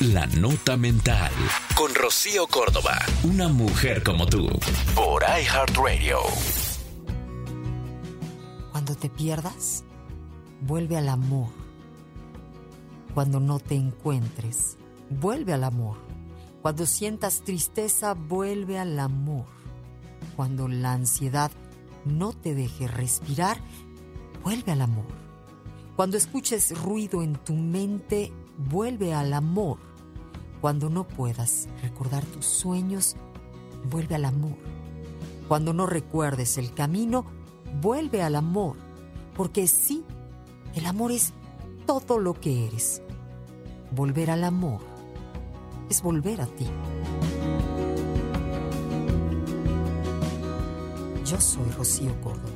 La Nota Mental. Con Rocío Córdoba. Una mujer como tú. Por iHeartRadio. Cuando te pierdas, vuelve al amor. Cuando no te encuentres, vuelve al amor. Cuando sientas tristeza, vuelve al amor. Cuando la ansiedad no te deje respirar, vuelve al amor. Cuando escuches ruido en tu mente, vuelve al amor. Cuando no puedas recordar tus sueños, vuelve al amor. Cuando no recuerdes el camino, vuelve al amor. Porque sí, el amor es todo lo que eres. Volver al amor es volver a ti. Yo soy Rocío Córdoba.